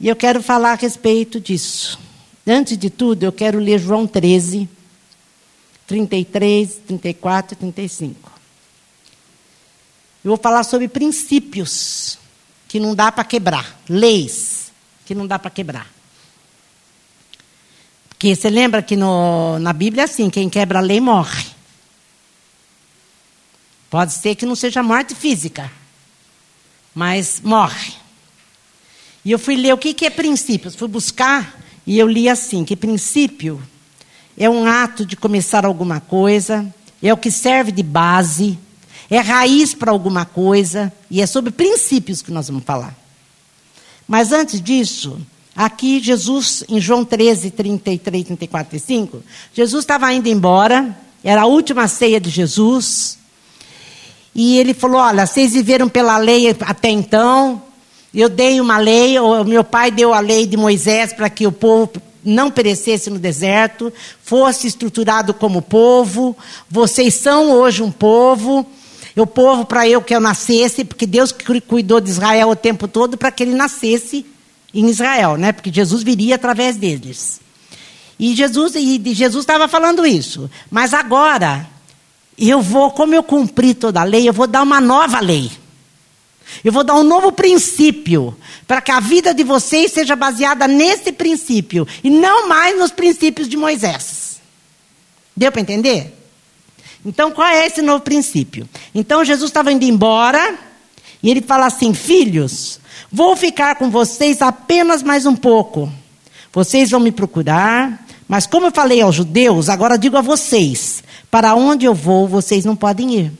E eu quero falar a respeito disso. Antes de tudo, eu quero ler João 13, 33, 34 e 35. Eu vou falar sobre princípios que não dá para quebrar, leis que não dá para quebrar. Porque você lembra que no, na Bíblia é assim: quem quebra a lei morre. Pode ser que não seja morte física, mas morre. E eu fui ler o que, que é princípios. Fui buscar e eu li assim: que princípio é um ato de começar alguma coisa, é o que serve de base, é raiz para alguma coisa, e é sobre princípios que nós vamos falar. Mas antes disso, aqui Jesus, em João 13, 33, 34 e 5, Jesus estava indo embora, era a última ceia de Jesus, e ele falou: Olha, vocês viveram pela lei até então, eu dei uma lei, meu pai deu a lei de Moisés para que o povo não perecesse no deserto, fosse estruturado como povo. Vocês são hoje um povo. O povo para eu que eu nascesse, porque Deus cuidou de Israel o tempo todo para que ele nascesse em Israel, né? Porque Jesus viria através deles. E Jesus e Jesus estava falando isso. Mas agora eu vou, como eu cumpri toda a lei, eu vou dar uma nova lei. Eu vou dar um novo princípio para que a vida de vocês seja baseada nesse princípio e não mais nos princípios de Moisés. Deu para entender? Então, qual é esse novo princípio? Então, Jesus estava indo embora e ele fala assim: Filhos, vou ficar com vocês apenas mais um pouco. Vocês vão me procurar, mas como eu falei aos judeus, agora digo a vocês: para onde eu vou, vocês não podem ir.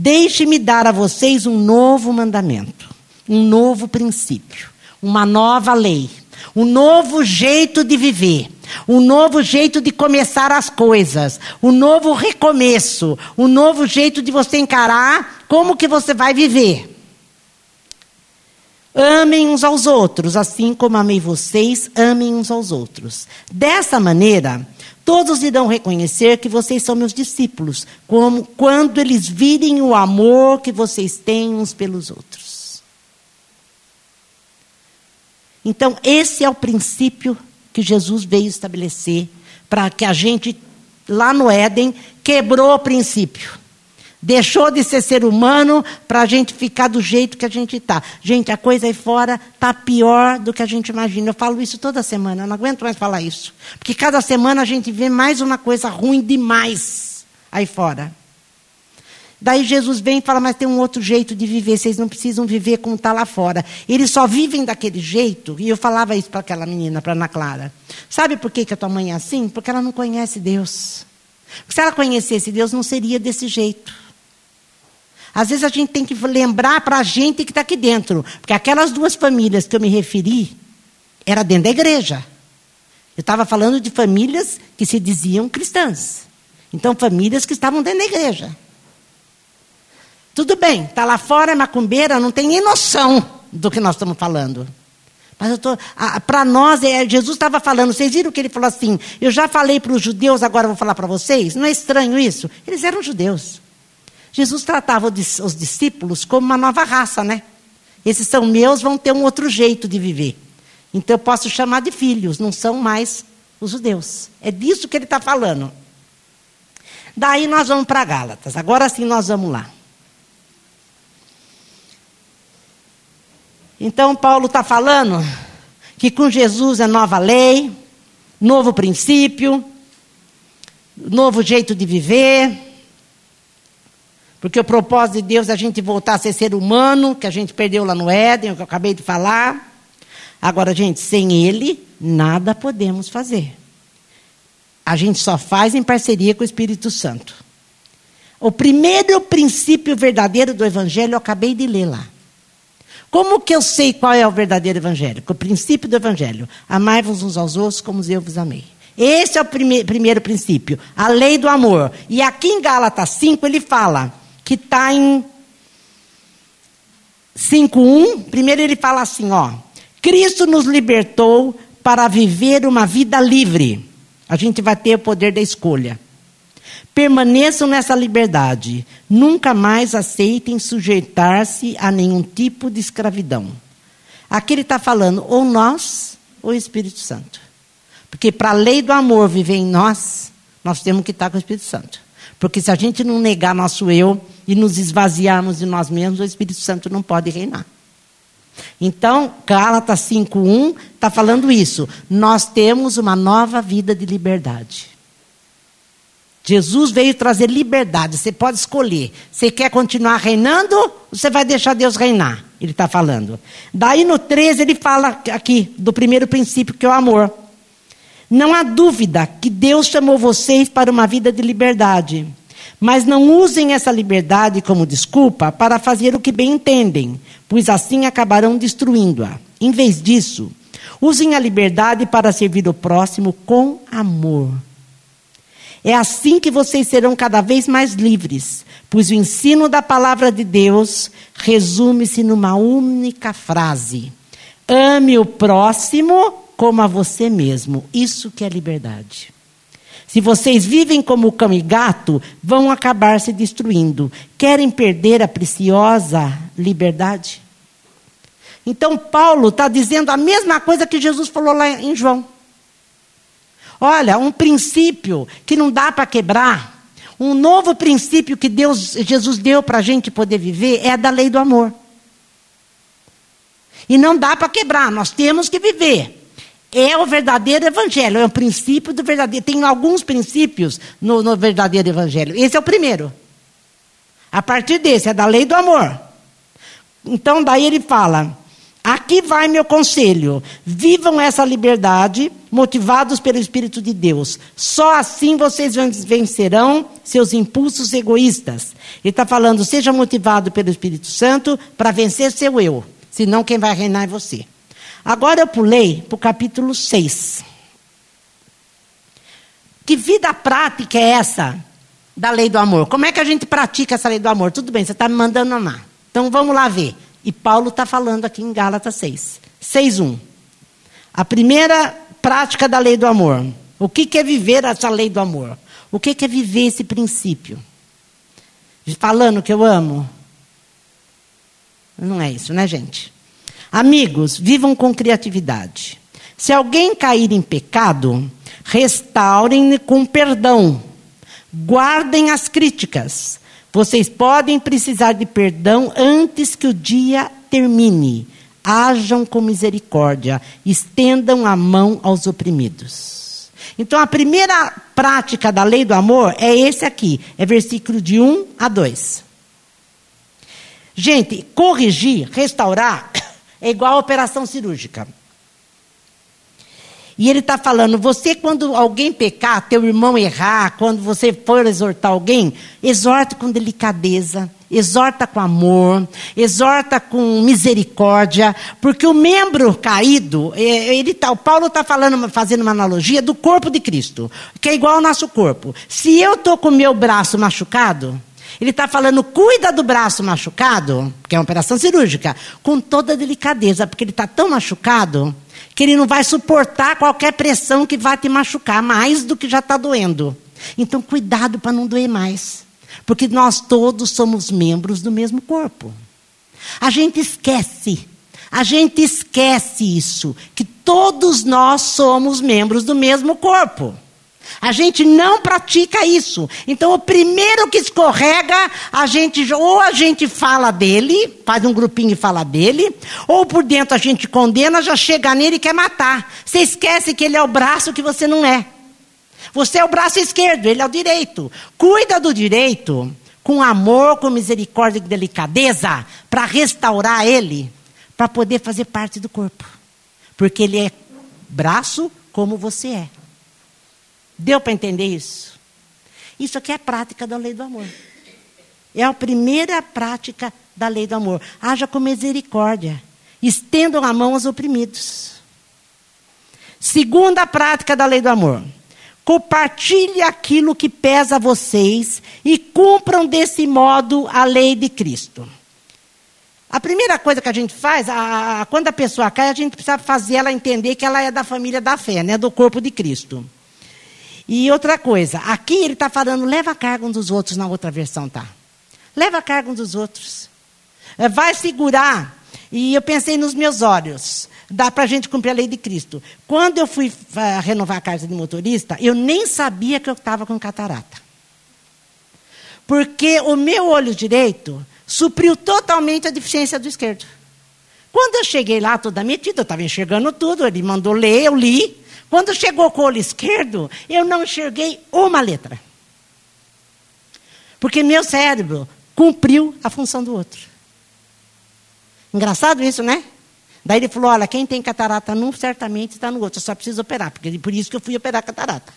Deixe-me dar a vocês um novo mandamento, um novo princípio, uma nova lei, um novo jeito de viver, um novo jeito de começar as coisas, um novo recomeço, um novo jeito de você encarar como que você vai viver. Amem uns aos outros, assim como amei vocês, amem uns aos outros. Dessa maneira, Todos irão reconhecer que vocês são meus discípulos, como quando eles virem o amor que vocês têm uns pelos outros. Então, esse é o princípio que Jesus veio estabelecer para que a gente, lá no Éden, quebrou o princípio. Deixou de ser ser humano para a gente ficar do jeito que a gente está. Gente, a coisa aí fora está pior do que a gente imagina. Eu falo isso toda semana, eu não aguento mais falar isso. Porque cada semana a gente vê mais uma coisa ruim demais aí fora. Daí Jesus vem e fala, mas tem um outro jeito de viver, vocês não precisam viver como está lá fora. Eles só vivem daquele jeito, e eu falava isso para aquela menina, para Ana Clara. Sabe por que, que a tua mãe é assim? Porque ela não conhece Deus. Porque se ela conhecesse Deus, não seria desse jeito. Às vezes a gente tem que lembrar para a gente que está aqui dentro. Porque aquelas duas famílias que eu me referi, era dentro da igreja. Eu estava falando de famílias que se diziam cristãs. Então, famílias que estavam dentro da igreja. Tudo bem, está lá fora, é macumbeira, não tem nem noção do que nós estamos falando. Mas para nós, é, Jesus estava falando, vocês viram que ele falou assim: Eu já falei para os judeus, agora vou falar para vocês? Não é estranho isso? Eles eram judeus. Jesus tratava os discípulos como uma nova raça, né? Esses são meus, vão ter um outro jeito de viver. Então eu posso chamar de filhos, não são mais os judeus. É disso que ele está falando. Daí nós vamos para Gálatas. Agora sim nós vamos lá. Então Paulo está falando que com Jesus é nova lei, novo princípio, novo jeito de viver. Porque o propósito de Deus é a gente voltar a ser ser humano, que a gente perdeu lá no Éden, o que eu acabei de falar. Agora, gente, sem Ele, nada podemos fazer. A gente só faz em parceria com o Espírito Santo. O primeiro princípio verdadeiro do Evangelho eu acabei de ler lá. Como que eu sei qual é o verdadeiro Evangelho? O princípio do Evangelho. Amai-vos uns aos outros como eu vos amei. Esse é o prime primeiro princípio, a lei do amor. E aqui em Gálatas 5 ele fala: que está em 5.1. Primeiro ele fala assim, ó. Cristo nos libertou para viver uma vida livre. A gente vai ter o poder da escolha. Permaneçam nessa liberdade. Nunca mais aceitem sujeitar-se a nenhum tipo de escravidão. Aqui ele está falando ou nós ou o Espírito Santo. Porque para a lei do amor viver em nós, nós temos que estar com o Espírito Santo. Porque se a gente não negar nosso eu e nos esvaziarmos de nós mesmos, o Espírito Santo não pode reinar. Então, Gálatas 5:1 está falando isso. Nós temos uma nova vida de liberdade. Jesus veio trazer liberdade. Você pode escolher. Você quer continuar reinando? Ou você vai deixar Deus reinar? Ele está falando. Daí no 13 ele fala aqui do primeiro princípio que é o amor. Não há dúvida que Deus chamou vocês para uma vida de liberdade. Mas não usem essa liberdade como desculpa para fazer o que bem entendem, pois assim acabarão destruindo-a. Em vez disso, usem a liberdade para servir o próximo com amor. É assim que vocês serão cada vez mais livres, pois o ensino da palavra de Deus resume-se numa única frase: ame o próximo como a você mesmo. Isso que é liberdade. Se vocês vivem como cão e gato, vão acabar se destruindo. Querem perder a preciosa liberdade? Então, Paulo está dizendo a mesma coisa que Jesus falou lá em João. Olha, um princípio que não dá para quebrar, um novo princípio que Deus, Jesus deu para a gente poder viver é a da lei do amor. E não dá para quebrar, nós temos que viver. É o verdadeiro evangelho, é o princípio do verdadeiro. Tem alguns princípios no, no verdadeiro evangelho. Esse é o primeiro. A partir desse, é da lei do amor. Então, daí ele fala: aqui vai meu conselho. Vivam essa liberdade, motivados pelo Espírito de Deus. Só assim vocês vencerão seus impulsos egoístas. Ele está falando: seja motivado pelo Espírito Santo para vencer seu eu. Senão, quem vai reinar é você. Agora eu pulei para o capítulo 6. Que vida prática é essa da lei do amor? Como é que a gente pratica essa lei do amor? Tudo bem, você está me mandando amar. Então vamos lá ver. E Paulo está falando aqui em Gálatas 6. 6.1. A primeira prática da lei do amor. O que, que é viver essa lei do amor? O que, que é viver esse princípio? Falando que eu amo? Não é isso, né, gente? Amigos, vivam com criatividade. Se alguém cair em pecado, restaurem com perdão. Guardem as críticas. Vocês podem precisar de perdão antes que o dia termine. Hajam com misericórdia. Estendam a mão aos oprimidos. Então, a primeira prática da lei do amor é esse aqui. É versículo de 1 a 2. Gente, corrigir, restaurar é igual a operação cirúrgica. E ele está falando, você quando alguém pecar, teu irmão errar, quando você for exortar alguém, exorta com delicadeza, exorta com amor, exorta com misericórdia, porque o membro caído, é, ele tá, o Paulo está fazendo uma analogia do corpo de Cristo, que é igual ao nosso corpo. Se eu estou com o meu braço machucado, ele está falando, cuida do braço machucado, que é uma operação cirúrgica, com toda delicadeza, porque ele está tão machucado que ele não vai suportar qualquer pressão que vá te machucar mais do que já está doendo. Então, cuidado para não doer mais. Porque nós todos somos membros do mesmo corpo. A gente esquece, a gente esquece isso, que todos nós somos membros do mesmo corpo. A gente não pratica isso. Então, o primeiro que escorrega, a gente ou a gente fala dele, faz um grupinho e fala dele, ou por dentro a gente condena, já chega nele e quer matar. Você esquece que ele é o braço que você não é. Você é o braço esquerdo, ele é o direito. Cuida do direito com amor, com misericórdia e delicadeza para restaurar ele, para poder fazer parte do corpo. Porque ele é braço como você é. Deu para entender isso? Isso aqui é a prática da lei do amor. É a primeira prática da lei do amor. Haja com misericórdia. Estendam a mão aos oprimidos. Segunda prática da lei do amor. Compartilhe aquilo que pesa a vocês e cumpram desse modo a lei de Cristo. A primeira coisa que a gente faz, a, a, quando a pessoa cai, a gente precisa fazer ela entender que ela é da família da fé, né, do corpo de Cristo. E outra coisa, aqui ele está falando, leva a carga um dos outros, na outra versão tá. Leva a carga um dos outros. É, vai segurar. E eu pensei nos meus olhos. Dá para a gente cumprir a lei de Cristo. Quando eu fui uh, renovar a carta de motorista, eu nem sabia que eu estava com catarata. Porque o meu olho direito supriu totalmente a deficiência do esquerdo. Quando eu cheguei lá toda metida, eu estava enxergando tudo, ele mandou ler, eu li. Quando chegou com o olho esquerdo, eu não enxerguei uma letra. Porque meu cérebro cumpriu a função do outro. Engraçado isso, né? Daí ele falou: olha, quem tem catarata num, certamente está no outro, só preciso operar, porque por isso que eu fui operar catarata.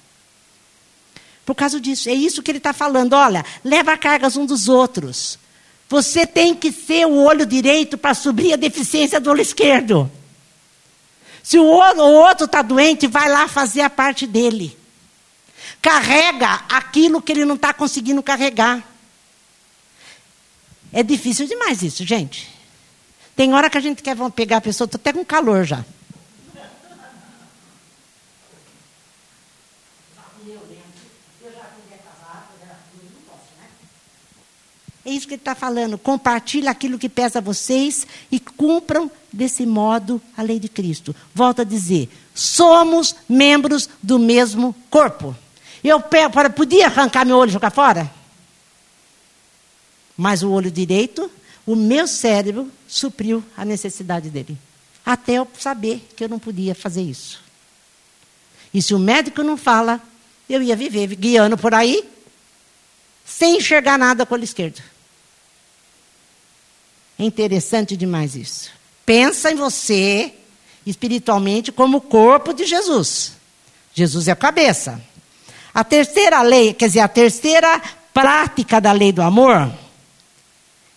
Por causa disso, é isso que ele está falando. Olha, leva cargas um dos outros. Você tem que ser o olho direito para subir a deficiência do olho esquerdo. Se o outro está doente, vai lá fazer a parte dele. Carrega aquilo que ele não está conseguindo carregar. É difícil demais isso, gente. Tem hora que a gente quer pegar a pessoa, estou até com calor já. É isso que ele está falando. Compartilhe aquilo que pesa a vocês e cumpram desse modo a lei de Cristo. Volto a dizer: somos membros do mesmo corpo. Eu podia arrancar meu olho e jogar fora? Mas o olho direito, o meu cérebro supriu a necessidade dele. Até eu saber que eu não podia fazer isso. E se o médico não fala, eu ia viver guiando por aí, sem enxergar nada com o olho esquerdo. É interessante demais isso. Pensa em você espiritualmente como o corpo de Jesus. Jesus é a cabeça. A terceira lei, quer dizer, a terceira prática da lei do amor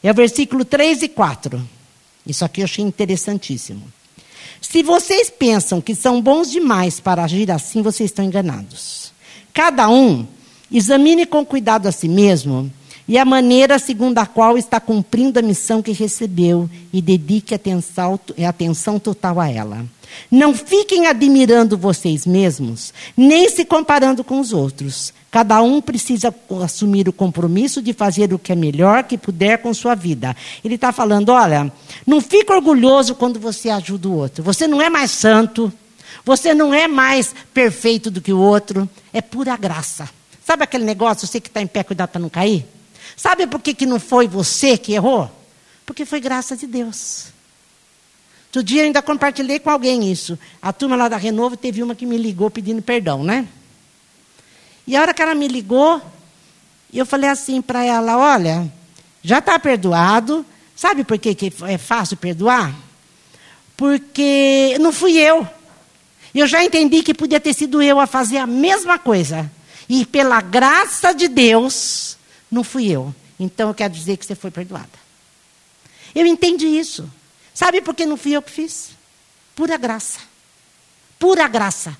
é o versículo 3 e 4. Isso aqui eu achei interessantíssimo. Se vocês pensam que são bons demais para agir assim, vocês estão enganados. Cada um examine com cuidado a si mesmo e a maneira segundo a qual está cumprindo a missão que recebeu e dedique atenção, atenção total a ela. Não fiquem admirando vocês mesmos, nem se comparando com os outros. Cada um precisa assumir o compromisso de fazer o que é melhor que puder com sua vida. Ele está falando: olha, não fique orgulhoso quando você ajuda o outro. Você não é mais santo, você não é mais perfeito do que o outro. É pura graça. Sabe aquele negócio, você que está em pé, cuidado para não cair? Sabe por que, que não foi você que errou? Porque foi graça de Deus. Outro dia eu ainda compartilhei com alguém isso. A turma lá da Renovo teve uma que me ligou pedindo perdão, né? E a hora que ela me ligou, eu falei assim para ela: olha, já está perdoado. Sabe por que, que é fácil perdoar? Porque não fui eu. Eu já entendi que podia ter sido eu a fazer a mesma coisa. E pela graça de Deus, não fui eu. Então eu quero dizer que você foi perdoada. Eu entendi isso. Sabe por que não fui eu que fiz? Pura graça. Pura graça.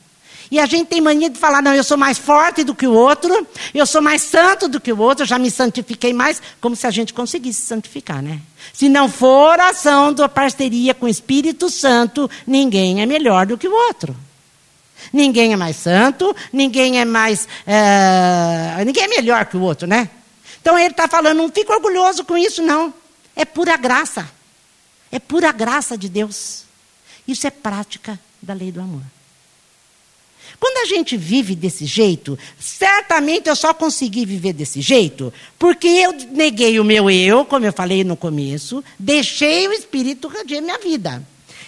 E a gente tem mania de falar, não, eu sou mais forte do que o outro, eu sou mais santo do que o outro, eu já me santifiquei mais, como se a gente conseguisse santificar, né? Se não for a ação da parceria com o Espírito Santo, ninguém é melhor do que o outro. Ninguém é mais santo, ninguém é mais. É, ninguém é melhor que o outro, né? Então ele está falando, não fica orgulhoso com isso, não. É pura graça. É pura graça de Deus. Isso é prática da lei do amor. Quando a gente vive desse jeito, certamente eu só consegui viver desse jeito porque eu neguei o meu eu, como eu falei no começo, deixei o Espírito reger minha vida.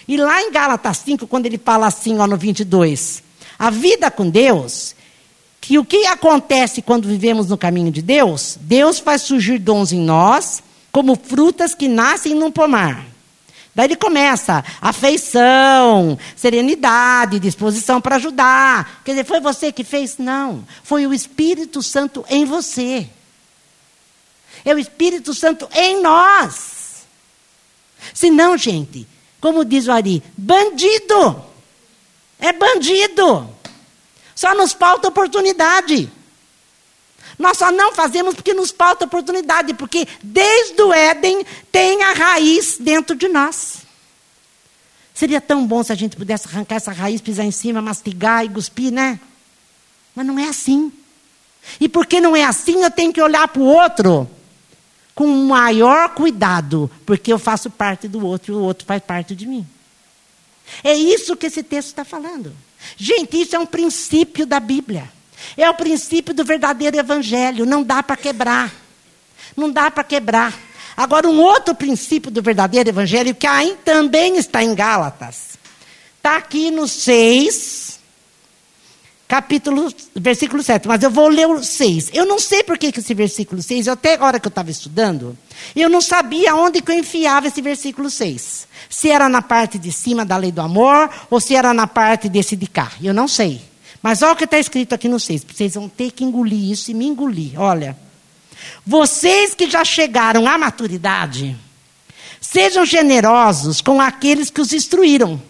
E lá em Gálatas 5, quando ele fala assim, ó, no 22, a vida com Deus que o que acontece quando vivemos no caminho de Deus? Deus faz surgir dons em nós, como frutas que nascem num pomar. Daí ele começa afeição, serenidade, disposição para ajudar. Quer dizer, foi você que fez? Não. Foi o Espírito Santo em você. É o Espírito Santo em nós. Se não, gente, como diz o Ari, bandido. É bandido. Só nos falta oportunidade. Nós só não fazemos porque nos falta oportunidade, porque desde o Éden tem a raiz dentro de nós. Seria tão bom se a gente pudesse arrancar essa raiz, pisar em cima, mastigar e cuspir, né? Mas não é assim. E porque não é assim, eu tenho que olhar para o outro com maior cuidado, porque eu faço parte do outro e o outro faz parte de mim. É isso que esse texto está falando. Gente, isso é um princípio da Bíblia. É o princípio do verdadeiro evangelho. Não dá para quebrar. Não dá para quebrar. Agora, um outro princípio do verdadeiro evangelho, que aí também está em Gálatas, está aqui no 6, capítulo, versículo 7. Mas eu vou ler o 6. Eu não sei por que esse versículo 6, até agora que eu estava estudando, eu não sabia onde que eu enfiava esse versículo 6. Se era na parte de cima da lei do amor, ou se era na parte desse de cá. Eu não sei. Mas olha o que está escrito aqui no 6. Vocês vão ter que engolir isso e me engolir. Olha. Vocês que já chegaram à maturidade, sejam generosos com aqueles que os instruíram,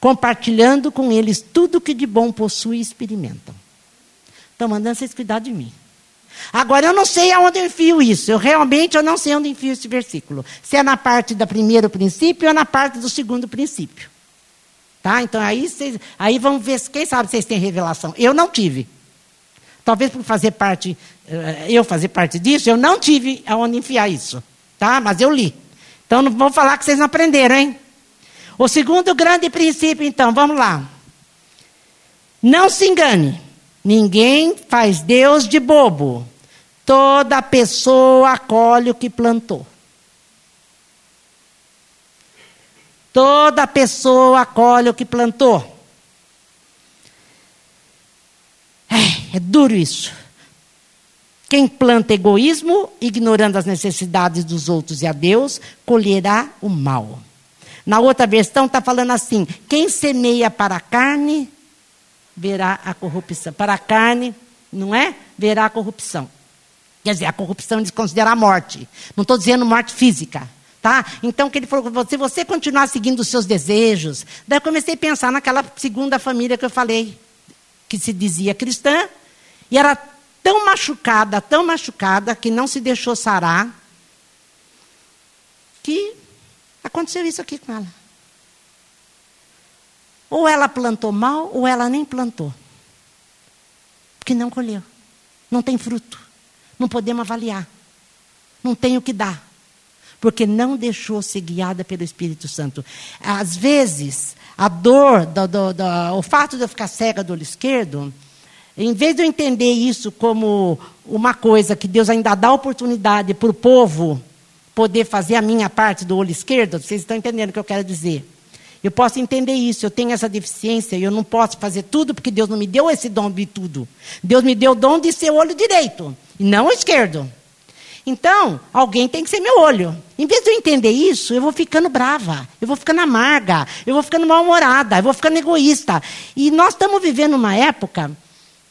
compartilhando com eles tudo que de bom possuem e experimentam. Estão mandando vocês cuidar de mim. Agora, eu não sei aonde eu enfio isso. Eu realmente eu não sei onde enfio esse versículo. Se é na parte do primeiro princípio ou na parte do segundo princípio. Tá? Então, aí, vocês, aí vamos ver, quem sabe vocês têm revelação. Eu não tive. Talvez por fazer parte, eh, eu fazer parte disso, eu não tive aonde enfiar isso. Tá? Mas eu li. Então, não vou falar que vocês não aprenderam, hein? O segundo grande princípio, então, vamos lá. Não se engane. Ninguém faz Deus de bobo. Toda pessoa acolhe o que plantou. Toda pessoa acolhe o que plantou. É, é duro isso. Quem planta egoísmo, ignorando as necessidades dos outros e a Deus, colherá o mal. Na outra versão está falando assim: quem semeia para a carne, verá a corrupção. Para a carne, não é? Verá a corrupção. Quer dizer, a corrupção eles consideram a morte. Não estou dizendo morte física. Tá? Então, que ele falou, se você continuar seguindo os seus desejos, daí eu comecei a pensar naquela segunda família que eu falei, que se dizia cristã, e era tão machucada, tão machucada, que não se deixou sarar, que aconteceu isso aqui com ela. Ou ela plantou mal, ou ela nem plantou. Porque não colheu. Não tem fruto. Não podemos avaliar. Não tem o que dar porque não deixou ser guiada pelo Espírito Santo. Às vezes, a dor, do, do, do, o fato de eu ficar cega do olho esquerdo, em vez de eu entender isso como uma coisa que Deus ainda dá oportunidade para o povo poder fazer a minha parte do olho esquerdo, vocês estão entendendo o que eu quero dizer? Eu posso entender isso, eu tenho essa deficiência, eu não posso fazer tudo porque Deus não me deu esse dom de tudo. Deus me deu o dom de ser olho direito, e não o esquerdo. Então, alguém tem que ser meu olho. Em vez de eu entender isso, eu vou ficando brava, eu vou ficando amarga, eu vou ficando mal-humorada, eu vou ficando egoísta. E nós estamos vivendo uma época.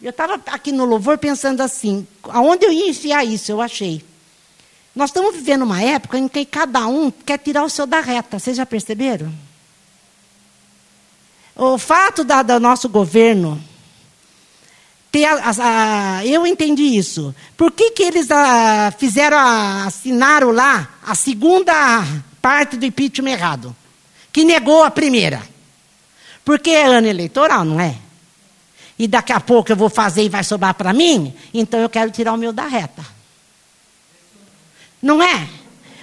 Eu estava aqui no louvor pensando assim: aonde eu ia enfiar isso? Eu achei. Nós estamos vivendo uma época em que cada um quer tirar o seu da reta. Vocês já perceberam? O fato da, do nosso governo ter a, a, eu entendi isso. Por que, que eles a, fizeram, assinaram lá a segunda parte do impeachment errado? Que negou a primeira. Porque é ano eleitoral, não é? E daqui a pouco eu vou fazer e vai sobrar para mim, então eu quero tirar o meu da reta. Não é?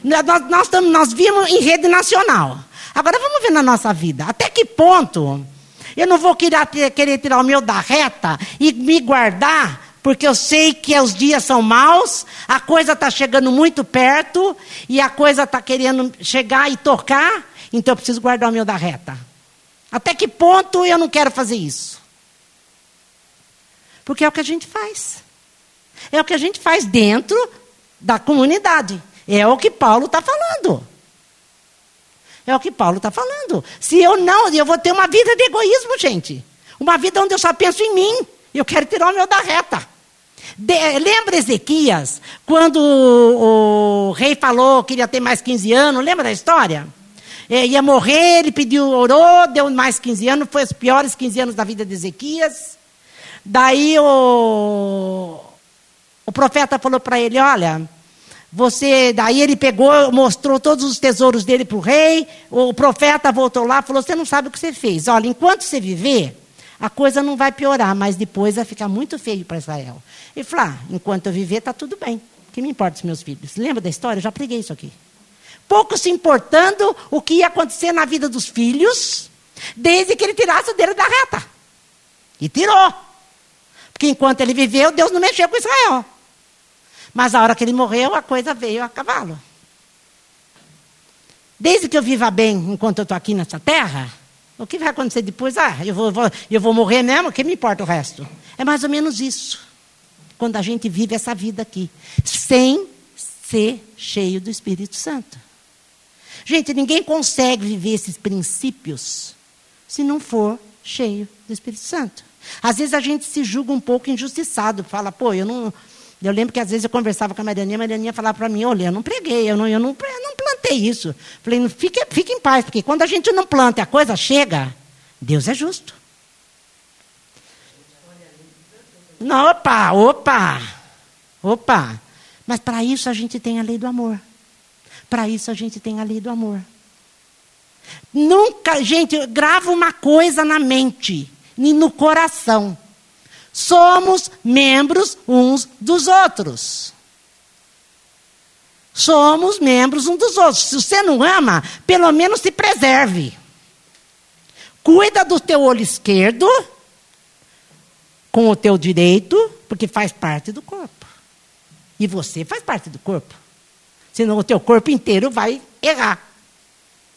Nós, nós, nós vimos em rede nacional. Agora vamos ver na nossa vida. Até que ponto eu não vou querer, querer tirar o meu da reta e me guardar, porque eu sei que os dias são maus, a coisa está chegando muito perto e a coisa está querendo chegar e tocar, então eu preciso guardar o meu da reta. Até que ponto eu não quero fazer isso? Porque é o que a gente faz. É o que a gente faz dentro da comunidade. É o que Paulo está falando. É o que Paulo está falando. Se eu não, eu vou ter uma vida de egoísmo, gente. Uma vida onde eu só penso em mim. Eu quero tirar o meu da reta. De, lembra Ezequias, quando o, o, rei falou que queria ter mais 15 anos? Lembra da história? É, ia morrer, ele pediu, orou, deu mais 15 anos, foi os piores 15 anos da vida de Ezequias. Daí o, o profeta falou para ele: Olha, você, daí ele pegou, mostrou todos os tesouros dele para o rei. O profeta voltou lá, falou: "Você não sabe o que você fez. Olha, enquanto você viver, a coisa não vai piorar, mas depois vai ficar muito feio para Israel." Ele falou: ah, "Enquanto eu viver, está tudo bem. que me importa os meus filhos? Lembra da história? Eu já preguei isso aqui. Pouco se importando o que ia acontecer na vida dos filhos, desde que ele tirasse o dele da reta. E tirou. Porque enquanto ele viveu, Deus não mexeu com Israel. Mas a hora que ele morreu, a coisa veio a cavalo. Desde que eu viva bem enquanto eu estou aqui nessa terra, o que vai acontecer depois? Ah, eu vou, vou, eu vou morrer mesmo, que me importa o resto? É mais ou menos isso. Quando a gente vive essa vida aqui, sem ser cheio do Espírito Santo. Gente, ninguém consegue viver esses princípios se não for cheio do Espírito Santo. Às vezes a gente se julga um pouco injustiçado, fala, pô, eu não. Eu lembro que às vezes eu conversava com a Marianinha, a Marianinha falava para mim, olha, eu não preguei, eu não, eu não, eu não plantei isso. Falei, fique, fique em paz, porque quando a gente não planta e a coisa chega, Deus é justo. Não, opa, opa, opa. Mas para isso a gente tem a lei do amor. Para isso a gente tem a lei do amor. Nunca, gente, grava uma coisa na mente e no coração. Somos membros uns dos outros. Somos membros uns dos outros. Se você não ama, pelo menos se preserve. Cuida do teu olho esquerdo com o teu direito, porque faz parte do corpo. E você faz parte do corpo. Senão o teu corpo inteiro vai errar.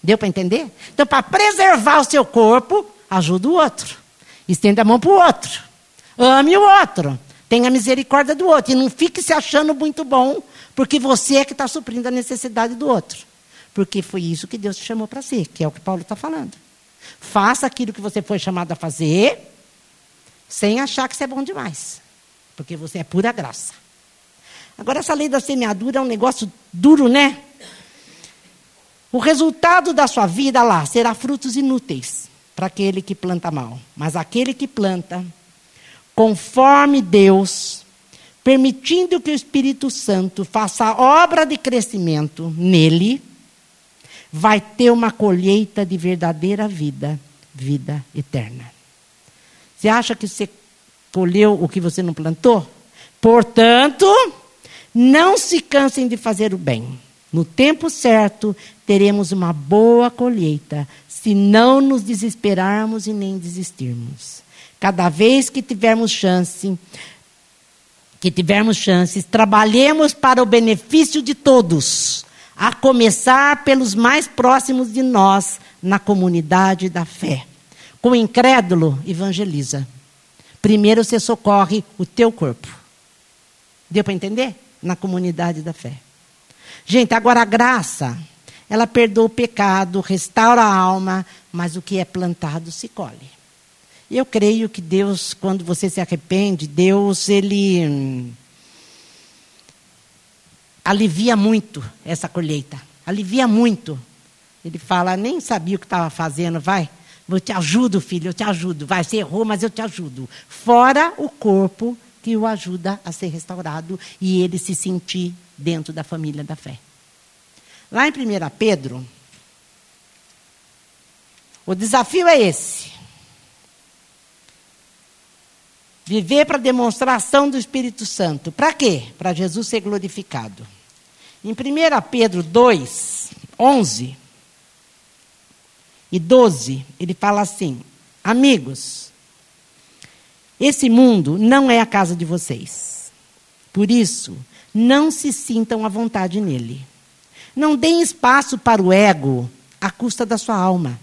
Deu para entender? Então, para preservar o seu corpo, ajuda o outro. Estenda a mão para o outro. Ame o outro. Tenha misericórdia do outro. E não fique se achando muito bom, porque você é que está suprindo a necessidade do outro. Porque foi isso que Deus te chamou para ser, que é o que Paulo está falando. Faça aquilo que você foi chamado a fazer, sem achar que você é bom demais. Porque você é pura graça. Agora, essa lei da semeadura é um negócio duro, né? O resultado da sua vida lá será frutos inúteis para aquele que planta mal. Mas aquele que planta, conforme Deus, permitindo que o Espírito Santo faça a obra de crescimento nele, vai ter uma colheita de verdadeira vida, vida eterna. Você acha que você colheu o que você não plantou? Portanto, não se cansem de fazer o bem. No tempo certo, teremos uma boa colheita, se não nos desesperarmos e nem desistirmos. Cada vez que tivermos chance, que tivermos chances, trabalhemos para o benefício de todos, a começar pelos mais próximos de nós na comunidade da fé. Com o incrédulo, evangeliza. Primeiro você socorre o teu corpo. Deu para entender? Na comunidade da fé. Gente, agora a graça ela perdoa o pecado, restaura a alma, mas o que é plantado se colhe. Eu creio que Deus, quando você se arrepende, Deus, ele hum, alivia muito essa colheita. Alivia muito. Ele fala, nem sabia o que estava fazendo, vai. Eu te ajudo, filho, eu te ajudo. Vai, você errou, mas eu te ajudo. Fora o corpo que o ajuda a ser restaurado e ele se sentir dentro da família da fé. Lá em 1 Pedro, o desafio é esse. Viver para demonstração do Espírito Santo. Para quê? Para Jesus ser glorificado. Em 1 Pedro 2, 11 e 12, ele fala assim: Amigos, esse mundo não é a casa de vocês. Por isso, não se sintam à vontade nele. Não deem espaço para o ego à custa da sua alma.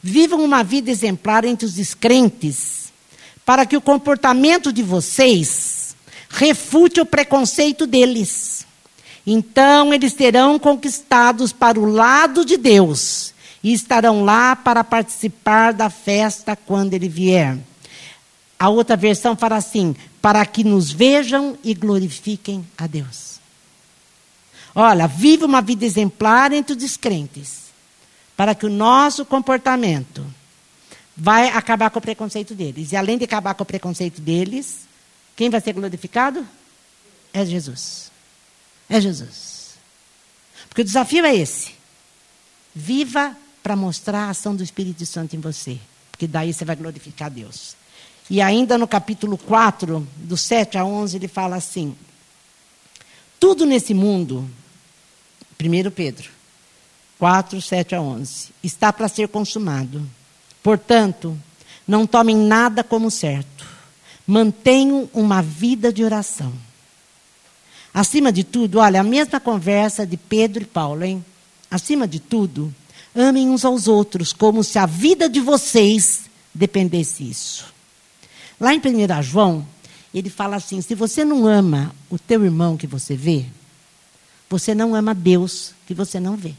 Vivam uma vida exemplar entre os descrentes, para que o comportamento de vocês refute o preconceito deles. Então eles serão conquistados para o lado de Deus e estarão lá para participar da festa quando ele vier. A outra versão fala assim: para que nos vejam e glorifiquem a Deus. Olha, vive uma vida exemplar entre os descrentes, para que o nosso comportamento vai acabar com o preconceito deles. E além de acabar com o preconceito deles, quem vai ser glorificado? É Jesus. É Jesus. Porque o desafio é esse. Viva para mostrar a ação do Espírito Santo em você. Porque daí você vai glorificar Deus. E ainda no capítulo 4, do 7 a 11, ele fala assim: Tudo nesse mundo, 1 Pedro 4, 7 a 11, está para ser consumado. Portanto, não tomem nada como certo. Mantenham uma vida de oração. Acima de tudo, olha, a mesma conversa de Pedro e Paulo, hein? Acima de tudo, amem uns aos outros como se a vida de vocês dependesse disso. Lá em 1 João, ele fala assim: se você não ama o teu irmão que você vê, você não ama Deus que você não vê.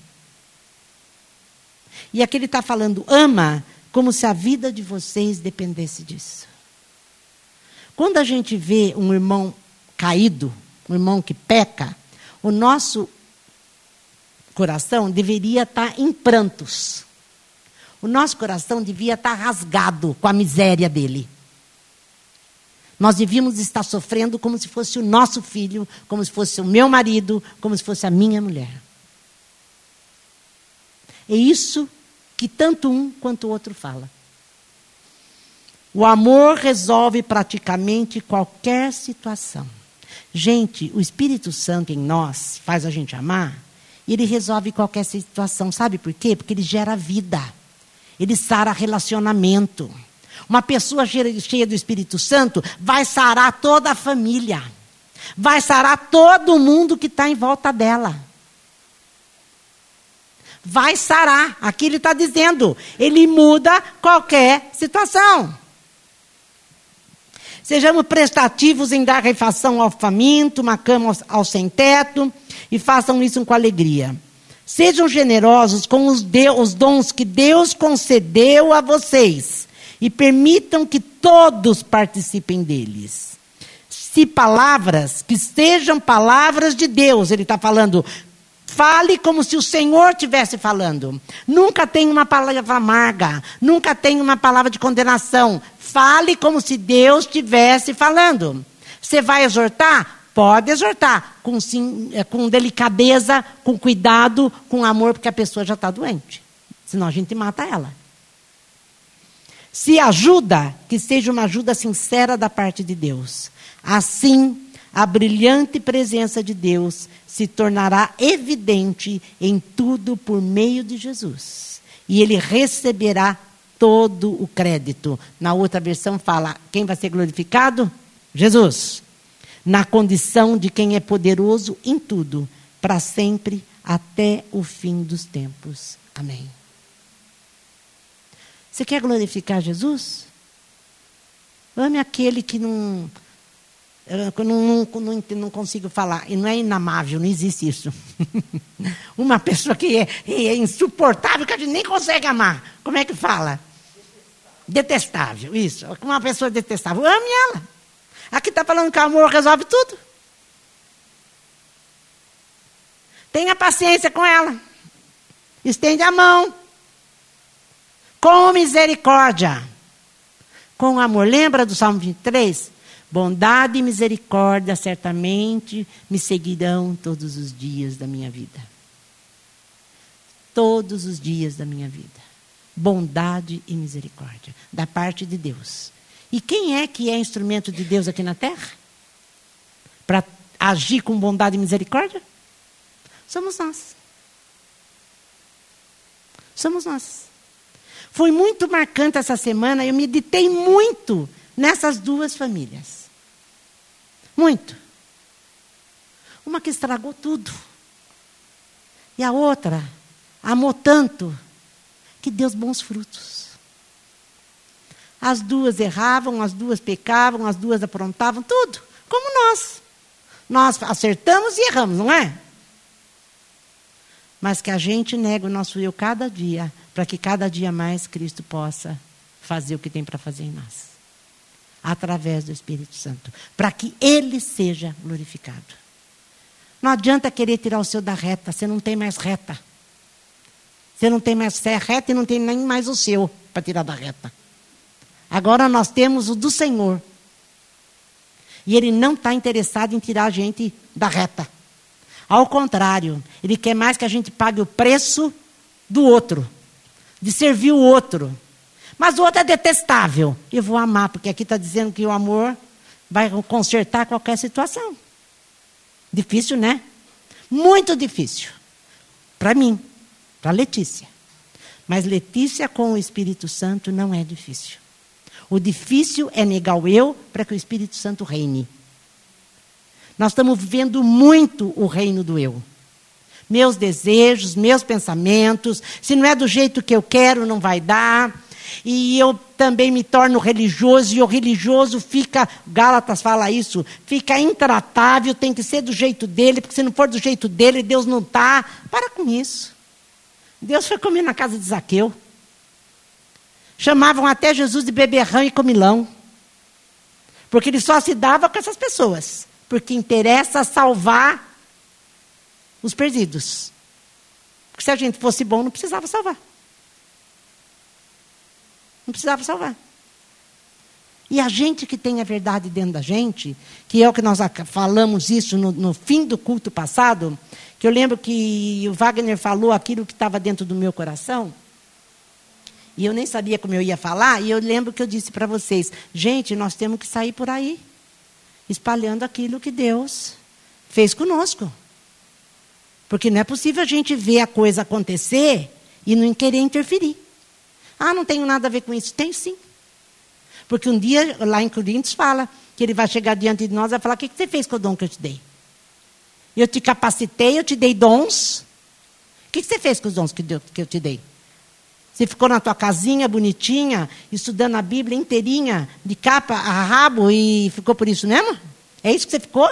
E aqui ele está falando: ama como se a vida de vocês dependesse disso. Quando a gente vê um irmão caído, um irmão que peca, o nosso coração deveria estar em prantos. O nosso coração devia estar rasgado com a miséria dele. Nós devíamos estar sofrendo como se fosse o nosso filho, como se fosse o meu marido, como se fosse a minha mulher. É isso que tanto um quanto o outro fala. O amor resolve praticamente qualquer situação. Gente, o Espírito Santo em nós faz a gente amar e ele resolve qualquer situação. Sabe por quê? Porque ele gera vida. Ele sara relacionamento. Uma pessoa cheia do Espírito Santo vai sarar toda a família. Vai sarar todo mundo que está em volta dela vai sarar. Aqui ele está dizendo, ele muda qualquer situação. Sejamos prestativos em dar refação ao faminto, uma cama ao sem-teto, e façam isso com alegria. Sejam generosos com os, de, os dons que Deus concedeu a vocês e permitam que todos participem deles. Se palavras, que sejam palavras de Deus, ele está falando, Fale como se o Senhor estivesse falando. Nunca tenha uma palavra amarga. Nunca tenha uma palavra de condenação. Fale como se Deus estivesse falando. Você vai exortar? Pode exortar. Com, sim, é, com delicadeza, com cuidado, com amor, porque a pessoa já está doente. Senão a gente mata ela. Se ajuda, que seja uma ajuda sincera da parte de Deus. Assim, a brilhante presença de Deus se tornará evidente em tudo por meio de Jesus. E ele receberá todo o crédito. Na outra versão fala: quem vai ser glorificado? Jesus. Na condição de quem é poderoso em tudo, para sempre, até o fim dos tempos. Amém. Você quer glorificar Jesus? Ame aquele que não eu não, não, não, consigo falar. E não é inamável, não existe isso. Uma pessoa que é, é, insuportável, que a gente nem consegue amar. Como é que fala? Detestável, detestável isso. Uma pessoa detestável. Ame ela. Aqui está falando que amor resolve tudo. Tenha paciência com ela. Estende a mão. Com misericórdia. Com amor. Lembra do Salmo 23? Bondade e misericórdia certamente me seguirão todos os dias da minha vida. Todos os dias da minha vida. Bondade e misericórdia da parte de Deus. E quem é que é instrumento de Deus aqui na terra? Para agir com bondade e misericórdia? Somos nós. Somos nós. Foi muito marcante essa semana, eu meditei muito nessas duas famílias. Muito. Uma que estragou tudo. E a outra amou tanto que deu bons frutos. As duas erravam, as duas pecavam, as duas aprontavam, tudo. Como nós. Nós acertamos e erramos, não é? Mas que a gente nega o nosso eu cada dia, para que cada dia mais Cristo possa fazer o que tem para fazer em nós através do Espírito Santo, para que ele seja glorificado. Não adianta querer tirar o seu da reta, você não tem mais reta. Você não tem mais fé reta e não tem nem mais o seu para tirar da reta. Agora nós temos o do Senhor. E ele não está interessado em tirar a gente da reta. Ao contrário, ele quer mais que a gente pague o preço do outro, de servir o outro, mas o outro é detestável. Eu vou amar, porque aqui está dizendo que o amor vai consertar qualquer situação. Difícil, né? Muito difícil. Para mim, para Letícia. Mas Letícia com o Espírito Santo não é difícil. O difícil é negar o eu para que o Espírito Santo reine. Nós estamos vivendo muito o reino do eu. Meus desejos, meus pensamentos, se não é do jeito que eu quero, não vai dar. E eu também me torno religioso, e o religioso fica, Gálatas fala isso, fica intratável, tem que ser do jeito dele, porque se não for do jeito dele, Deus não está. Para com isso. Deus foi comer na casa de Zaqueu. Chamavam até Jesus de beberrão e comilão. Porque ele só se dava com essas pessoas. Porque interessa salvar os perdidos. Porque se a gente fosse bom, não precisava salvar. Não precisava salvar. E a gente que tem a verdade dentro da gente, que é o que nós falamos isso no, no fim do culto passado, que eu lembro que o Wagner falou aquilo que estava dentro do meu coração, e eu nem sabia como eu ia falar, e eu lembro que eu disse para vocês: gente, nós temos que sair por aí, espalhando aquilo que Deus fez conosco. Porque não é possível a gente ver a coisa acontecer e não querer interferir. Ah, não tenho nada a ver com isso. Tem sim. Porque um dia, lá em Coríntios, fala que ele vai chegar diante de nós e vai falar: O que você fez com o dom que eu te dei? Eu te capacitei, eu te dei dons. O que você fez com os dons que eu te dei? Você ficou na tua casinha bonitinha, estudando a Bíblia inteirinha, de capa a rabo, e ficou por isso mesmo? É isso que você ficou?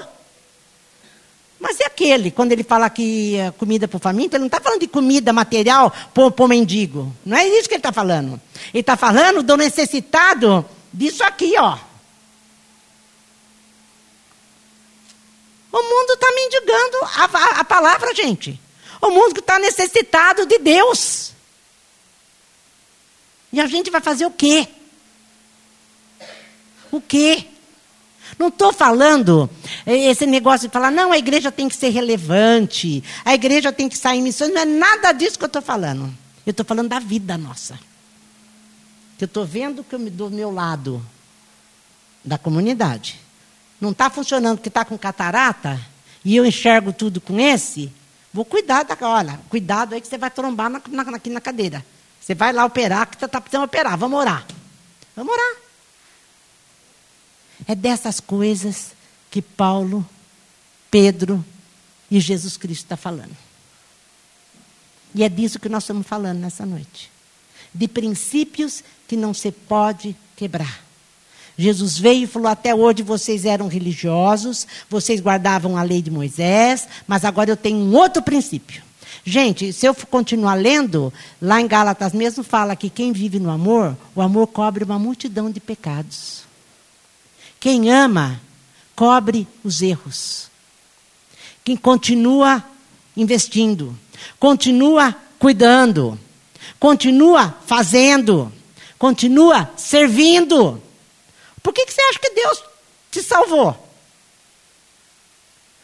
Mas e aquele, quando ele fala que é comida para o faminto, ele não está falando de comida material para o mendigo. Não é isso que ele está falando. Ele está falando do necessitado disso aqui, ó. O mundo está mendigando a, a, a palavra, gente. O mundo está necessitado de Deus. E a gente vai fazer o quê? O quê? Não estou falando esse negócio de falar, não, a igreja tem que ser relevante, a igreja tem que sair em missões, não é nada disso que eu estou falando. Eu estou falando da vida nossa. Eu estou vendo que eu, do meu lado da comunidade não está funcionando, que está com catarata, e eu enxergo tudo com esse, vou cuidar da. Olha, cuidado aí que você vai trombar na, na, aqui na cadeira. Você vai lá operar, que está precisando operar. Vamos orar. Vamos orar. É dessas coisas que Paulo, Pedro e Jesus Cristo está falando. E é disso que nós estamos falando nessa noite. De princípios que não se pode quebrar. Jesus veio e falou: Até hoje vocês eram religiosos, vocês guardavam a lei de Moisés, mas agora eu tenho um outro princípio. Gente, se eu continuar lendo, lá em Gálatas mesmo fala que quem vive no amor, o amor cobre uma multidão de pecados. Quem ama, cobre os erros. Quem continua investindo, continua cuidando, continua fazendo, continua servindo. Por que, que você acha que Deus te salvou?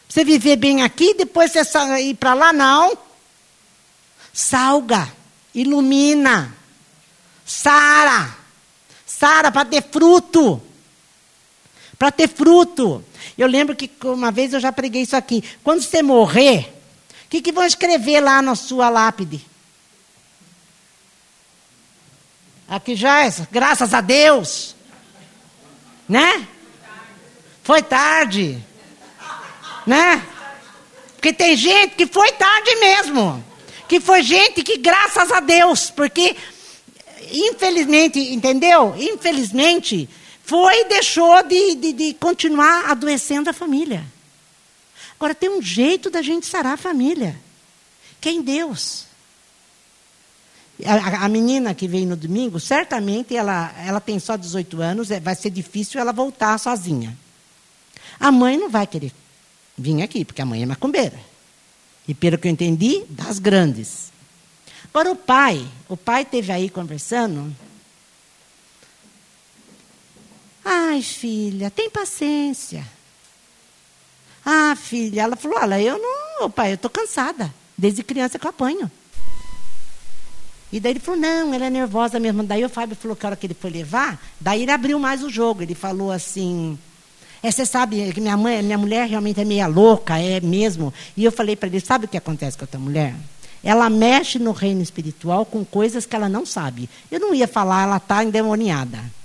Você viver bem aqui, depois você ir para lá? Não salga, ilumina, sara, sara para ter fruto. Para ter fruto. Eu lembro que uma vez eu já preguei isso aqui. Quando você morrer, o que, que vão escrever lá na sua lápide? Aqui já é, graças a Deus. Né? Foi tarde. Né? Porque tem gente que foi tarde mesmo que foi gente que, graças a Deus, porque, infelizmente, entendeu? Infelizmente, foi e deixou de, de, de continuar adoecendo a família. Agora, tem um jeito da gente sarar a família, que é Deus. A, a, menina que veio no domingo, certamente ela, ela tem só 18 anos, é, vai ser difícil ela voltar sozinha. A mãe não vai querer vir aqui, porque a mãe é macumbeira. E pelo que eu entendi, das grandes. Agora o pai, o pai teve aí conversando. Ai, filha, tem paciência. Ah, filha, ela falou: olha, eu não, pai, eu estou cansada. Desde criança que eu apanho. E daí ele falou: não, ela é nervosa mesmo. Daí o Fábio falou que a hora que ele foi levar, daí ele abriu mais o jogo. Ele falou assim: É, você sabe que minha mãe, minha mulher realmente é meia louca, é mesmo. E eu falei para ele, sabe o que acontece com a tua mulher? Ela mexe no reino espiritual com coisas que ela não sabe. Eu não ia falar, ela está endemoniada.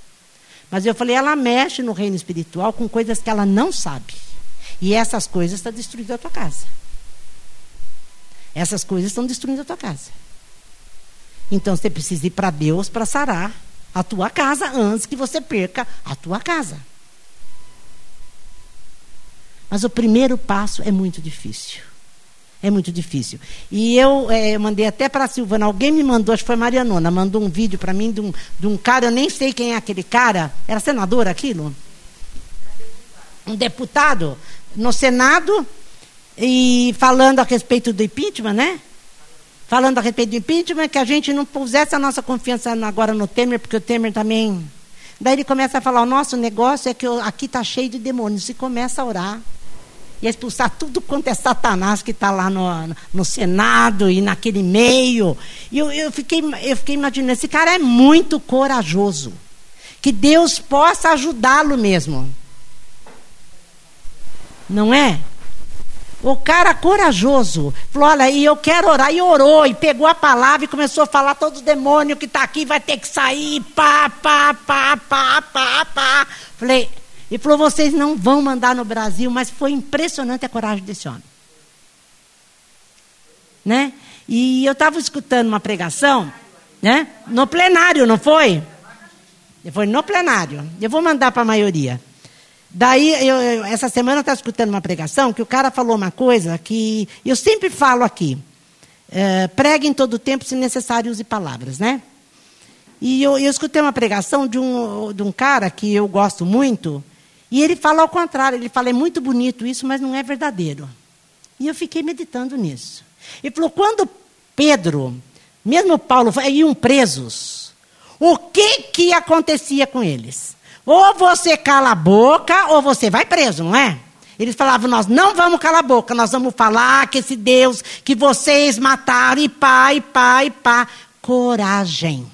Mas eu falei, ela mexe no reino espiritual com coisas que ela não sabe. E essas coisas estão destruindo a tua casa. Essas coisas estão destruindo a tua casa. Então você precisa ir para Deus para sarar a tua casa antes que você perca a tua casa. Mas o primeiro passo é muito difícil. É muito difícil. E eu é, mandei até para a Silvana, alguém me mandou, acho que foi a Marianona, mandou um vídeo para mim de um, de um cara, eu nem sei quem é aquele cara. Era senador aquilo? Um deputado no Senado e falando a respeito do impeachment, né? Falando a respeito do impeachment, que a gente não pusesse a nossa confiança agora no Temer, porque o Temer também. Daí ele começa a falar: o nosso negócio é que aqui está cheio de demônios. E começa a orar e expulsar tudo quanto é Satanás que está lá no, no Senado e naquele meio. E eu, eu, fiquei, eu fiquei imaginando, esse cara é muito corajoso. Que Deus possa ajudá-lo mesmo. Não é? O cara corajoso falou: Olha, e eu quero orar. E orou, e pegou a palavra e começou a falar: Todo demônio que está aqui vai ter que sair. Pá, pá, pá, pá, pá, pá. Falei: e falou: vocês não vão mandar no Brasil, mas foi impressionante a coragem desse homem. Né? E eu estava escutando uma pregação, né? No plenário, não foi? Foi no plenário. Eu vou mandar para a maioria. Daí, eu, eu, essa semana eu estava escutando uma pregação que o cara falou uma coisa que eu sempre falo aqui. É, pregue em todo tempo, se necessário, use palavras, né? E eu, eu escutei uma pregação de um, de um cara que eu gosto muito, e ele fala ao contrário, ele fala, é muito bonito isso, mas não é verdadeiro. E eu fiquei meditando nisso. Ele falou, quando Pedro, mesmo Paulo, iam presos, o que, que acontecia com eles? Ou você cala a boca, ou você vai preso, não é? Eles falavam, nós não vamos calar a boca, nós vamos falar que esse Deus que vocês mataram, e pá, e pá, e pá. Coragem.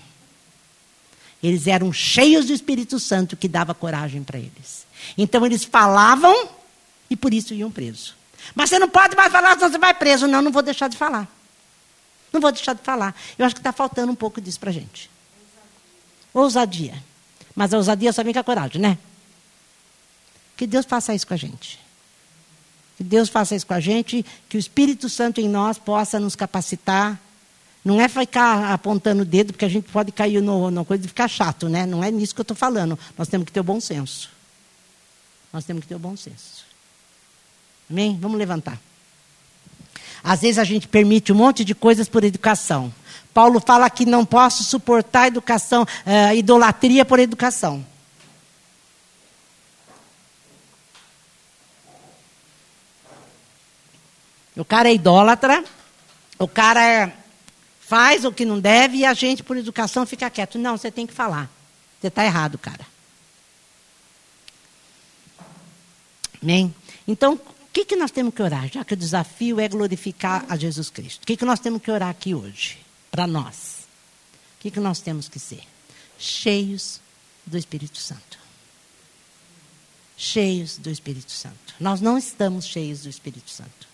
Eles eram cheios do Espírito Santo que dava coragem para eles. Então eles falavam e por isso iam presos. Mas você não pode mais falar, senão você vai preso. Não, não vou deixar de falar. Não vou deixar de falar. Eu acho que está faltando um pouco disso para a gente. Ousadia. Mas a ousadia só vem com a coragem, né? Que Deus faça isso com a gente. Que Deus faça isso com a gente, que o Espírito Santo em nós possa nos capacitar. Não é ficar apontando o dedo, porque a gente pode cair no coisa de ficar chato, né? Não é nisso que eu estou falando. Nós temos que ter o bom senso. Nós temos que ter o bom senso. Amém? Vamos levantar. Às vezes a gente permite um monte de coisas por educação. Paulo fala que não posso suportar educação, uh, idolatria por educação. O cara é idólatra, o cara é, faz o que não deve e a gente, por educação, fica quieto. Não, você tem que falar. Você está errado, cara. Amém? Então, o que, que nós temos que orar? Já que o desafio é glorificar a Jesus Cristo. O que, que nós temos que orar aqui hoje? Para nós. O que, que nós temos que ser? Cheios do Espírito Santo. Cheios do Espírito Santo. Nós não estamos cheios do Espírito Santo.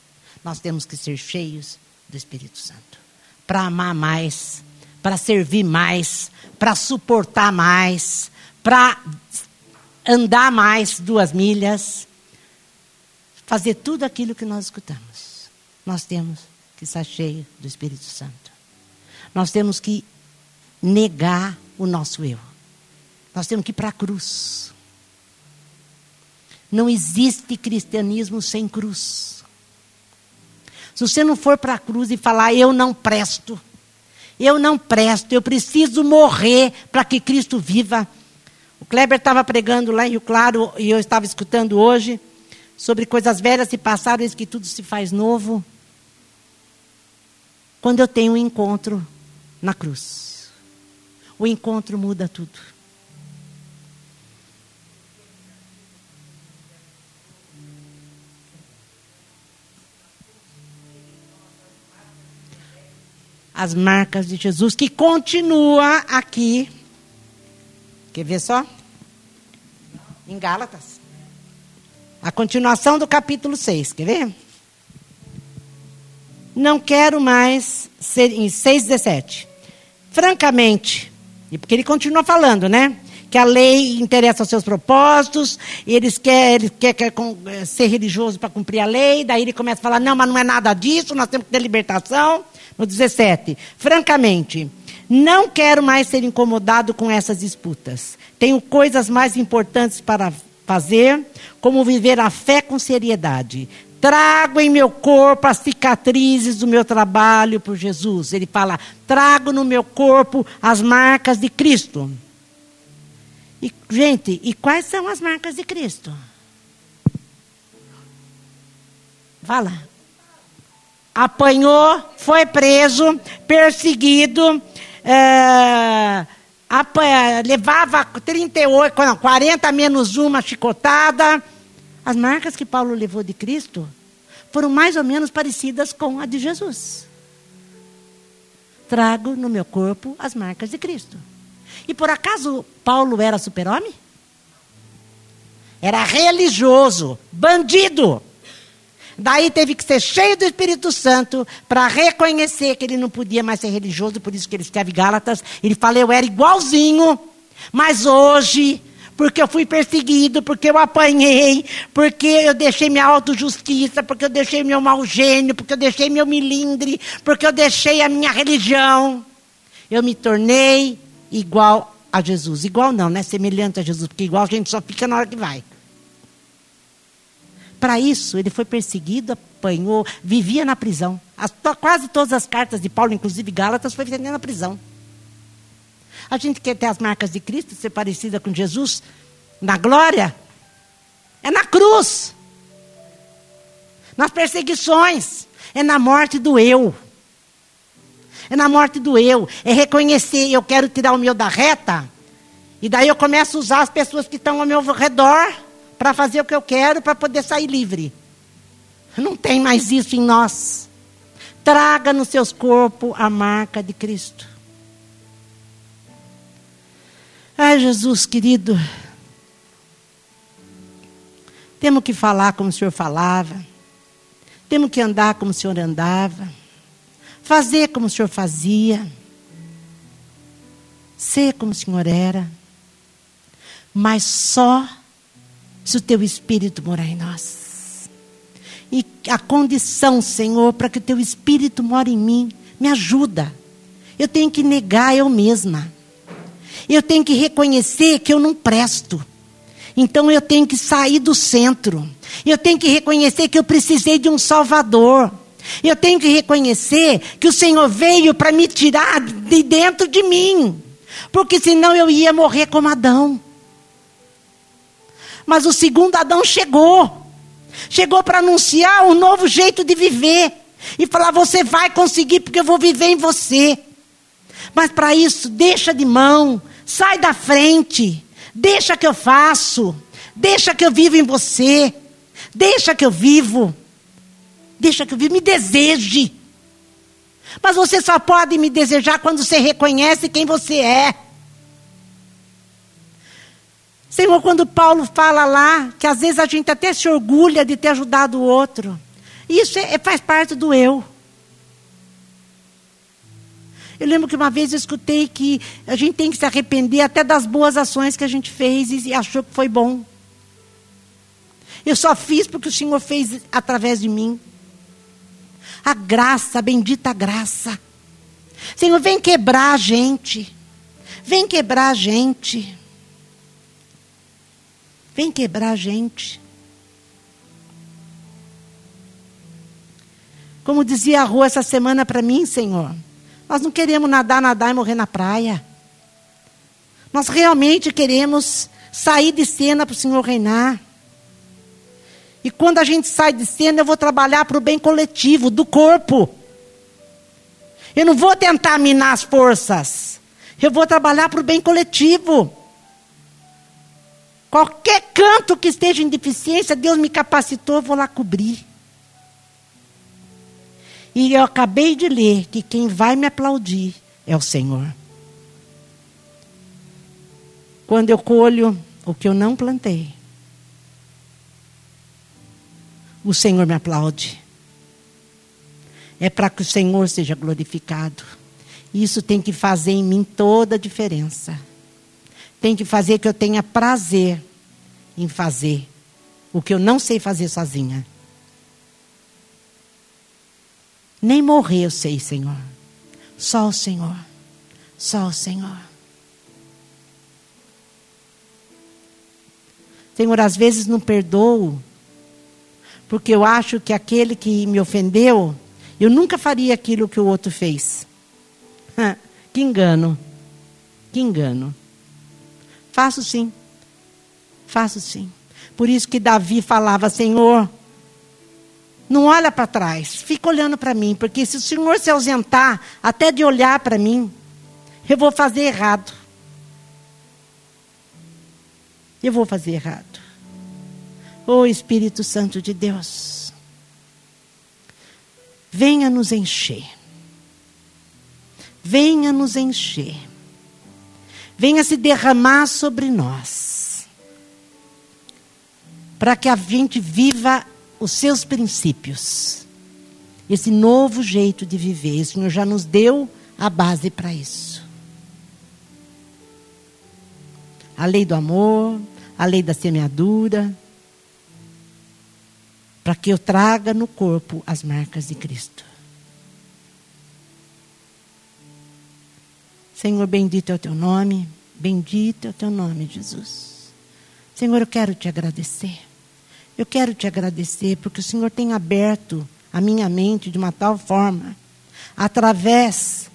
Nós temos que ser cheios do Espírito Santo. Para amar mais, para servir mais, para suportar mais, para andar mais duas milhas, fazer tudo aquilo que nós escutamos. Nós temos que estar cheio do Espírito Santo. Nós temos que negar o nosso eu. Nós temos que ir para a cruz. Não existe cristianismo sem cruz. Se você não for para a cruz e falar, eu não presto, eu não presto, eu preciso morrer para que Cristo viva. O Kleber estava pregando lá em Rio Claro e eu estava escutando hoje sobre coisas velhas se passaram, eis que tudo se faz novo. Quando eu tenho um encontro na cruz, o encontro muda tudo. As marcas de Jesus, que continua aqui. Quer ver só? Em Gálatas. A continuação do capítulo 6, quer ver? Não quero mais ser em 6,17. Francamente, e porque ele continua falando, né? Que a lei interessa aos seus propósitos, eles querem quer, quer, quer ser religioso para cumprir a lei, daí ele começa a falar: não, mas não é nada disso, nós temos que ter libertação. No 17, francamente, não quero mais ser incomodado com essas disputas. Tenho coisas mais importantes para fazer, como viver a fé com seriedade. Trago em meu corpo as cicatrizes do meu trabalho por Jesus. Ele fala: trago no meu corpo as marcas de Cristo. E, gente, e quais são as marcas de Cristo? Fala. Apanhou, foi preso, perseguido, é, levava 38, não, 40 menos uma chicotada. As marcas que Paulo levou de Cristo foram mais ou menos parecidas com a de Jesus. Trago no meu corpo as marcas de Cristo. E por acaso Paulo era super-homem? Era religioso, bandido. Daí teve que ser cheio do Espírito Santo para reconhecer que ele não podia mais ser religioso, por isso que ele escreve Gálatas. Ele fala: Eu era igualzinho, mas hoje, porque eu fui perseguido, porque eu apanhei, porque eu deixei minha autojustiça, porque eu deixei meu mau gênio, porque eu deixei meu milindre, porque eu deixei a minha religião, eu me tornei igual a Jesus. Igual não, né? Semelhante a Jesus, porque igual a gente só fica na hora que vai. Para isso, ele foi perseguido, apanhou, vivia na prisão. As, quase todas as cartas de Paulo, inclusive Gálatas, foi vendendo na prisão. A gente quer ter as marcas de Cristo, ser parecida com Jesus na glória. É na cruz. Nas perseguições. É na morte do eu. É na morte do eu. É reconhecer, eu quero tirar o meu da reta. E daí eu começo a usar as pessoas que estão ao meu redor para fazer o que eu quero para poder sair livre. Não tem mais isso em nós. Traga nos seus corpos a marca de Cristo. Ai, Jesus querido. Temos que falar como o Senhor falava. Temos que andar como o Senhor andava. Fazer como o Senhor fazia. Ser como o Senhor era. Mas só se o teu espírito morar em nós. E a condição, Senhor, para que o teu espírito more em mim, me ajuda. Eu tenho que negar eu mesma. Eu tenho que reconhecer que eu não presto. Então eu tenho que sair do centro. Eu tenho que reconhecer que eu precisei de um Salvador. Eu tenho que reconhecer que o Senhor veio para me tirar de dentro de mim. Porque senão eu ia morrer como Adão. Mas o segundo Adão chegou. Chegou para anunciar um novo jeito de viver. E falar: você vai conseguir, porque eu vou viver em você. Mas para isso, deixa de mão, sai da frente, deixa que eu faço, deixa que eu vivo em você, deixa que eu vivo, deixa que eu vivo, me deseje. Mas você só pode me desejar quando você reconhece quem você é. Senhor, quando Paulo fala lá, que às vezes a gente até se orgulha de ter ajudado o outro, isso é, faz parte do eu. Eu lembro que uma vez eu escutei que a gente tem que se arrepender até das boas ações que a gente fez e achou que foi bom. Eu só fiz porque o Senhor fez através de mim. A graça, a bendita graça. Senhor, vem quebrar a gente. Vem quebrar a gente. Vem quebrar a gente. Como dizia a rua essa semana para mim, Senhor, nós não queremos nadar, nadar e morrer na praia. Nós realmente queremos sair de cena para o Senhor reinar. E quando a gente sai de cena, eu vou trabalhar para o bem coletivo, do corpo. Eu não vou tentar minar as forças. Eu vou trabalhar para o bem coletivo. Qualquer canto que esteja em deficiência, Deus me capacitou, eu vou lá cobrir. E eu acabei de ler que quem vai me aplaudir é o Senhor. Quando eu colho o que eu não plantei, o Senhor me aplaude. É para que o Senhor seja glorificado. Isso tem que fazer em mim toda a diferença. Tem que fazer que eu tenha prazer em fazer o que eu não sei fazer sozinha. Nem morrer eu sei, Senhor. Só o Senhor. Só o Senhor. Senhor, às vezes não perdoo, porque eu acho que aquele que me ofendeu, eu nunca faria aquilo que o outro fez. que engano. Que engano. Faço sim. Faço sim. Por isso que Davi falava: Senhor, não olha para trás, fica olhando para mim, porque se o Senhor se ausentar até de olhar para mim, eu vou fazer errado. Eu vou fazer errado. Ô oh, Espírito Santo de Deus, venha nos encher. Venha nos encher. Venha se derramar sobre nós. Para que a gente viva os seus princípios. Esse novo jeito de viver. O Senhor já nos deu a base para isso. A lei do amor, a lei da semeadura, para que eu traga no corpo as marcas de Cristo. Senhor, bendito é o teu nome, bendito é o teu nome, Jesus. Senhor, eu quero te agradecer. Eu quero te agradecer porque o Senhor tem aberto a minha mente de uma tal forma, através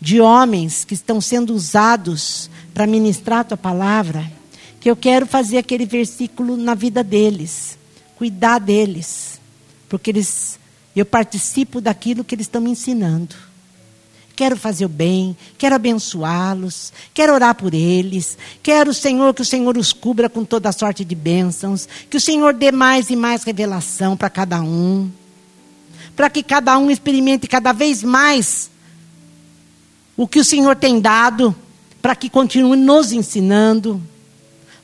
de homens que estão sendo usados para ministrar a tua palavra, que eu quero fazer aquele versículo na vida deles, cuidar deles, porque eles eu participo daquilo que eles estão me ensinando quero fazer o bem, quero abençoá-los, quero orar por eles, quero, Senhor, que o Senhor os cubra com toda sorte de bênçãos, que o Senhor dê mais e mais revelação para cada um, para que cada um experimente cada vez mais o que o Senhor tem dado, para que continue nos ensinando.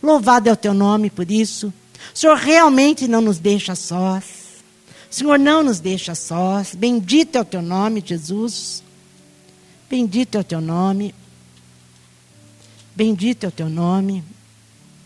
Louvado é o teu nome por isso. O Senhor realmente não nos deixa sós. O Senhor não nos deixa sós. Bendito é o teu nome, Jesus. Bendito é o teu nome. Bendito é o teu nome.